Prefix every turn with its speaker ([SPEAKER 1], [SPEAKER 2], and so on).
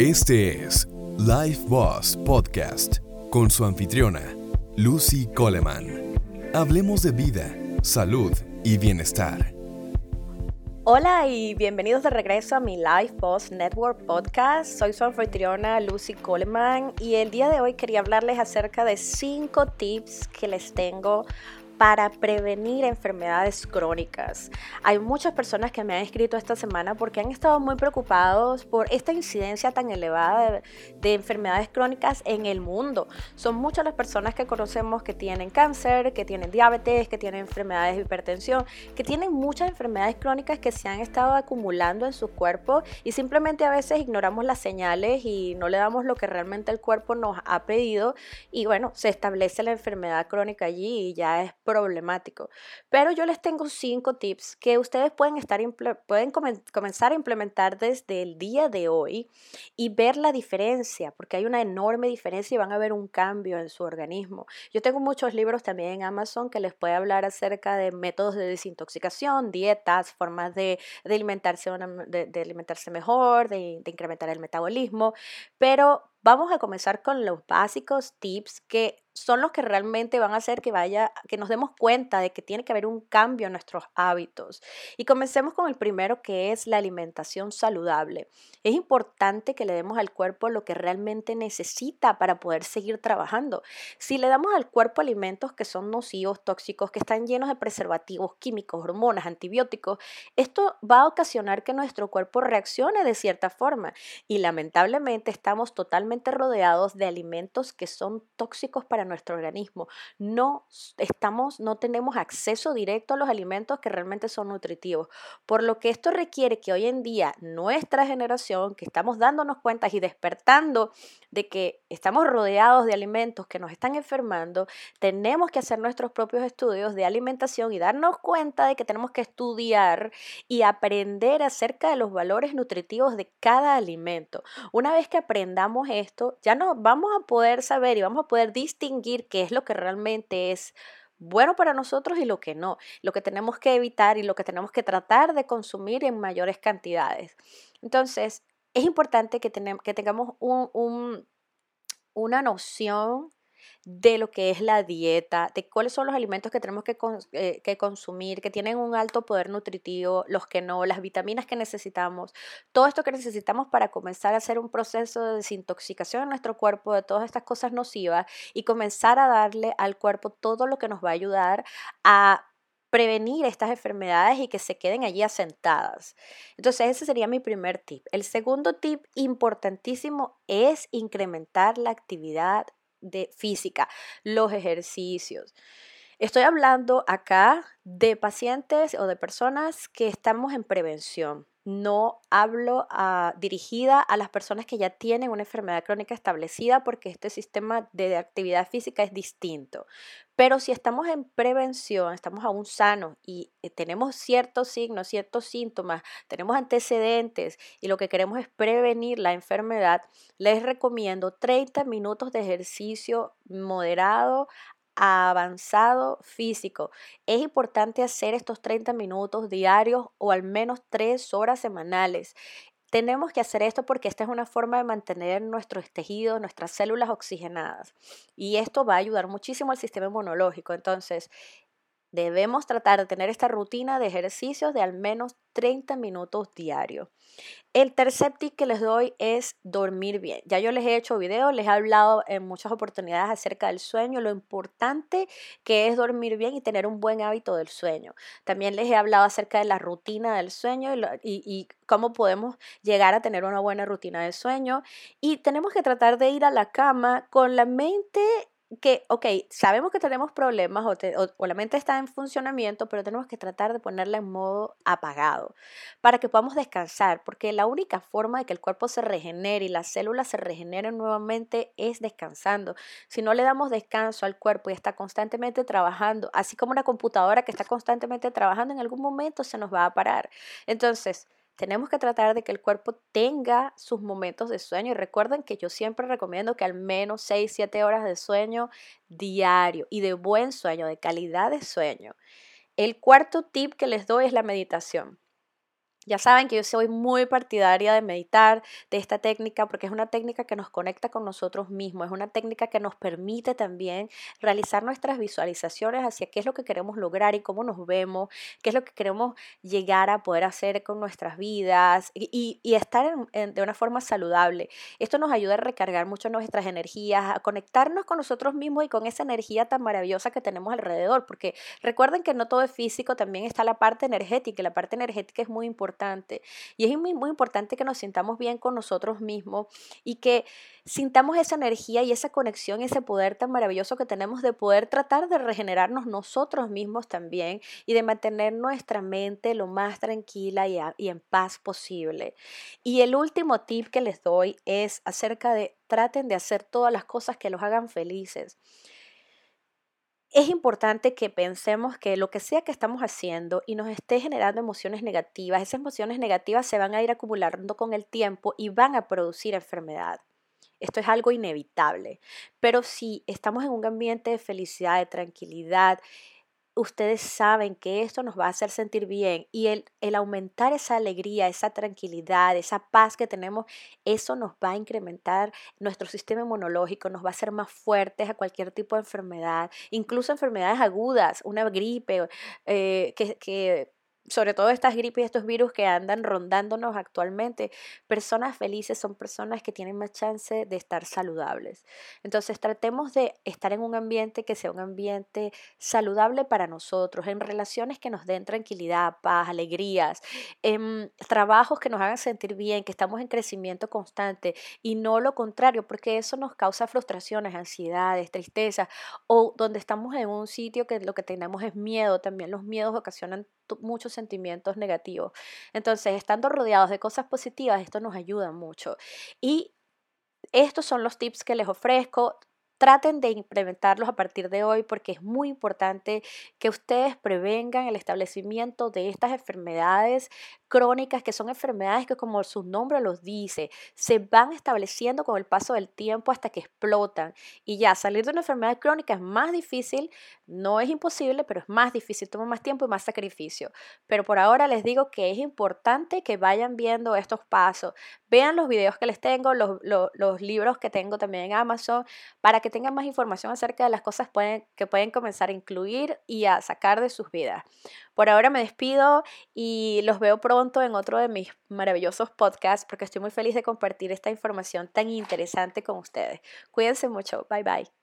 [SPEAKER 1] Este es Life Boss Podcast con su anfitriona, Lucy Coleman. Hablemos de vida, salud y bienestar.
[SPEAKER 2] Hola y bienvenidos de regreso a mi Life Boss Network Podcast. Soy su anfitriona Lucy Coleman y el día de hoy quería hablarles acerca de cinco tips que les tengo para prevenir enfermedades crónicas. Hay muchas personas que me han escrito esta semana porque han estado muy preocupados por esta incidencia tan elevada de, enfermedades crónicas en el mundo. Son muchas las personas que conocemos que tienen cáncer, que tienen diabetes, que tienen enfermedades de hipertensión, que tienen muchas enfermedades crónicas que se han estado acumulando en su cuerpo y simplemente a veces ignoramos las señales y no le damos lo que realmente el cuerpo nos ha pedido y bueno, se establece la enfermedad crónica allí y ya es problemático. Pero yo les tengo cinco tips que ustedes pueden, estar, pueden comenzar a implementar desde el día de hoy y ver la diferencia, porque hay una enorme diferencia y van a ver un cambio en su organismo. Yo tengo muchos libros también en Amazon que les puede hablar acerca de métodos de desintoxicación, dietas, formas de, alimentarse, de, alimentarse mejor, de, de incrementar el metabolismo, pero vamos a comenzar con los básicos tips que son los que realmente van a hacer que vaya, que nos demos cuenta de que tiene que haber un cambio en nuestros hábitos. Y comencemos con el primero que es la alimentación saludable. Es importante que le demos al cuerpo lo que realmente necesita para poder seguir trabajando. Si le damos al cuerpo alimentos que son nocivos, tóxicos, que están llenos de preservativos, químicos, hormonas, antibióticos, esto va a ocasionar que nuestro cuerpo reaccione de cierta forma. Y lamentablemente estamos totalmente rodeados de alimentos que son tóxicos para nuestro organismo. No estamos, no tenemos acceso directo a los alimentos que realmente son nutritivos. Por lo que esto requiere que hoy en día nuestra generación, que estamos dándonos cuenta y despertando de que estamos rodeados de alimentos que nos están enfermando, tenemos que hacer nuestros propios estudios de alimentación y darnos cuenta de que tenemos que estudiar y aprender acerca de los valores nutritivos de cada alimento. Una vez que aprendamos esto, ya no vamos a poder saber y vamos a poder distinguir qué es lo que realmente es bueno para nosotros y lo que no, lo que tenemos que evitar y lo que tenemos que tratar de consumir en mayores cantidades. Entonces, es importante que, que tengamos una noción de lo que es la dieta, de cuáles son los alimentos que tenemos que, eh, que, consumir, que tienen un alto poder nutritivo, los que no, las vitaminas que necesitamos, todo esto que necesitamos para comenzar a hacer un proceso de desintoxicación en nuestro cuerpo de todas estas cosas nocivas y comenzar a darle al cuerpo todo lo que nos va a ayudar a prevenir estas enfermedades y que se queden allí asentadas. Entonces ese sería mi primer tip. El segundo tip importantísimo es incrementar la actividad de física, los ejercicios. Estoy hablando acá de pacientes o de personas que estamos en prevención. No hablo ah, dirigida a las personas que ya tienen una enfermedad crónica establecida porque este sistema de actividad física es distinto. Pero si estamos en prevención, estamos aún sanos y eh, tenemos ciertos signos, ciertos síntomas, tenemos antecedentes y lo que queremos es prevenir la enfermedad, les recomiendo 30 minutos de ejercicio moderado avanzado físico. Es importante hacer estos 30 minutos diarios o al menos 3 horas semanales. Tenemos que hacer esto porque esta es una forma de mantener nuestros tejidos, nuestras células oxigenadas. Y esto va a ayudar muchísimo al sistema inmunológico. Entonces, debemos tratar de tener esta rutina de ejercicios de al menos 30 minutos diarios. El tercer tip que les doy es dormir bien. Ya yo les he hecho videos, les he hablado en muchas oportunidades acerca del sueño, lo importante que es dormir bien y tener un buen hábito del sueño. También les he hablado acerca de la rutina del sueño y, y cómo podemos llegar a tener una buena rutina de sueño. Y tenemos que tratar de ir a la cama con la mente que, ok, sabemos que tenemos problemas o, la mente está en funcionamiento, pero tenemos que tratar de ponerla en modo apagado para que podamos descansar, porque la única forma de que el cuerpo se regenere y las células se regeneren nuevamente es descansando. Si no le damos descanso al cuerpo y está constantemente trabajando, así como una computadora que está constantemente trabajando, en algún momento se nos va a parar. Entonces, tenemos que tratar de que el cuerpo tenga sus momentos de sueño. Y recuerden que yo siempre recomiendo que al menos 6, 7 horas de sueño diario y de buen sueño, de calidad de sueño. El cuarto tip que les doy es la meditación. Ya saben que yo soy muy partidaria de meditar, de esta técnica, porque es una técnica que nos conecta con nosotros mismos, es una técnica que nos permite también realizar nuestras visualizaciones hacia qué es lo que queremos lograr y cómo nos vemos, qué es lo que queremos llegar a poder hacer con nuestras vidas y, estar de una forma saludable. Esto nos ayuda a recargar mucho nuestras energías, a conectarnos con nosotros mismos y con esa energía tan maravillosa que tenemos alrededor, porque recuerden que no todo es físico, también está la parte energética y la parte energética es muy importante y es muy, importante que nos sintamos bien con nosotros mismos y que sintamos esa energía y esa conexión, ese poder tan maravilloso que tenemos de poder tratar de regenerarnos nosotros mismos también y de mantener nuestra mente lo más tranquila y, y en paz posible. Y el último tip que les doy es acerca de traten de hacer todas las cosas que los hagan felices es importante que pensemos que lo que sea que estamos haciendo y nos esté generando emociones negativas, esas emociones negativas se van a ir acumulando con el tiempo y van a producir enfermedad. Esto es algo inevitable. Pero si estamos en un ambiente de felicidad, de tranquilidad, ustedes saben que esto nos va a hacer sentir bien y el, el, aumentar esa alegría, esa tranquilidad, esa paz que tenemos, eso nos va a incrementar nuestro sistema inmunológico, nos va a hacer más fuertes a cualquier tipo de enfermedad, incluso enfermedades agudas, una gripe eh, que, que sobre todo estas gripes y estos virus que andan rondándonos actualmente, personas felices son personas que tienen más chance de estar saludables. Entonces tratemos de estar en un ambiente que sea un ambiente saludable para nosotros, en relaciones que nos den tranquilidad, paz, alegrías, en trabajos que nos hagan sentir bien, que estamos en crecimiento constante y no lo contrario, porque eso nos causa frustraciones, ansiedades, tristeza o donde estamos en un sitio que lo que tenemos es miedo, también los miedos ocasionan muchos sentimientos negativos. Entonces, estando rodeados de cosas positivas, esto nos ayuda mucho. Y estos son los tips que les ofrezco. Traten de implementarlos a partir de hoy porque es muy importante que ustedes prevengan el establecimiento de estas enfermedades crónicas, que son enfermedades que como su nombre los dice, se van estableciendo con el paso del tiempo hasta que explotan. Y ya salir de una enfermedad crónica es más difícil, no es imposible, pero es más difícil, toma más tiempo y más sacrificio. Pero por ahora les digo que es importante que vayan viendo estos pasos, vean los videos que les tengo, los, los, libros que tengo también en Amazon, para tengan más información acerca de las cosas pueden, que pueden comenzar a incluir y a sacar de sus vidas. Por ahora me despido y los veo pronto en otro de mis maravillosos podcasts porque estoy muy feliz de compartir esta información tan interesante con ustedes. Cuídense mucho. Bye bye.